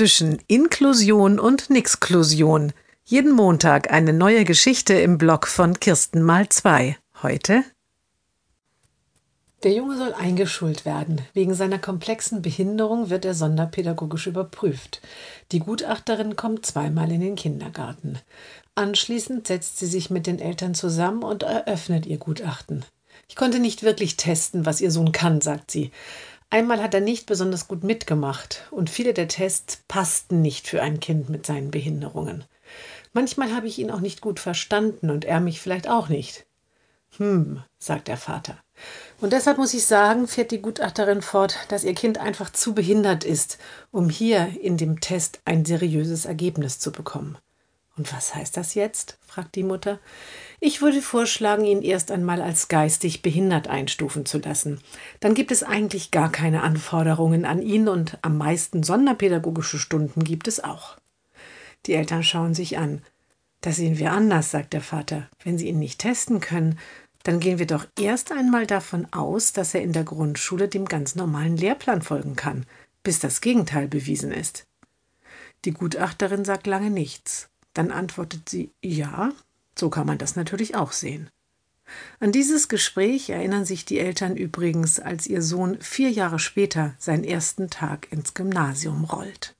zwischen Inklusion und Nixklusion. Jeden Montag eine neue Geschichte im Blog von Kirsten mal zwei. Heute der Junge soll eingeschult werden. Wegen seiner komplexen Behinderung wird er sonderpädagogisch überprüft. Die Gutachterin kommt zweimal in den Kindergarten. Anschließend setzt sie sich mit den Eltern zusammen und eröffnet ihr Gutachten. Ich konnte nicht wirklich testen, was ihr Sohn kann, sagt sie. Einmal hat er nicht besonders gut mitgemacht und viele der Tests passten nicht für ein Kind mit seinen Behinderungen. Manchmal habe ich ihn auch nicht gut verstanden und er mich vielleicht auch nicht. Hm, sagt der Vater. Und deshalb muss ich sagen, fährt die Gutachterin fort, dass ihr Kind einfach zu behindert ist, um hier in dem Test ein seriöses Ergebnis zu bekommen. Und was heißt das jetzt? fragt die Mutter. Ich würde vorschlagen, ihn erst einmal als geistig behindert einstufen zu lassen. Dann gibt es eigentlich gar keine Anforderungen an ihn und am meisten sonderpädagogische Stunden gibt es auch. Die Eltern schauen sich an. Das sehen wir anders, sagt der Vater. Wenn Sie ihn nicht testen können, dann gehen wir doch erst einmal davon aus, dass er in der Grundschule dem ganz normalen Lehrplan folgen kann, bis das Gegenteil bewiesen ist. Die Gutachterin sagt lange nichts. Dann antwortet sie Ja, so kann man das natürlich auch sehen. An dieses Gespräch erinnern sich die Eltern übrigens, als ihr Sohn vier Jahre später seinen ersten Tag ins Gymnasium rollt.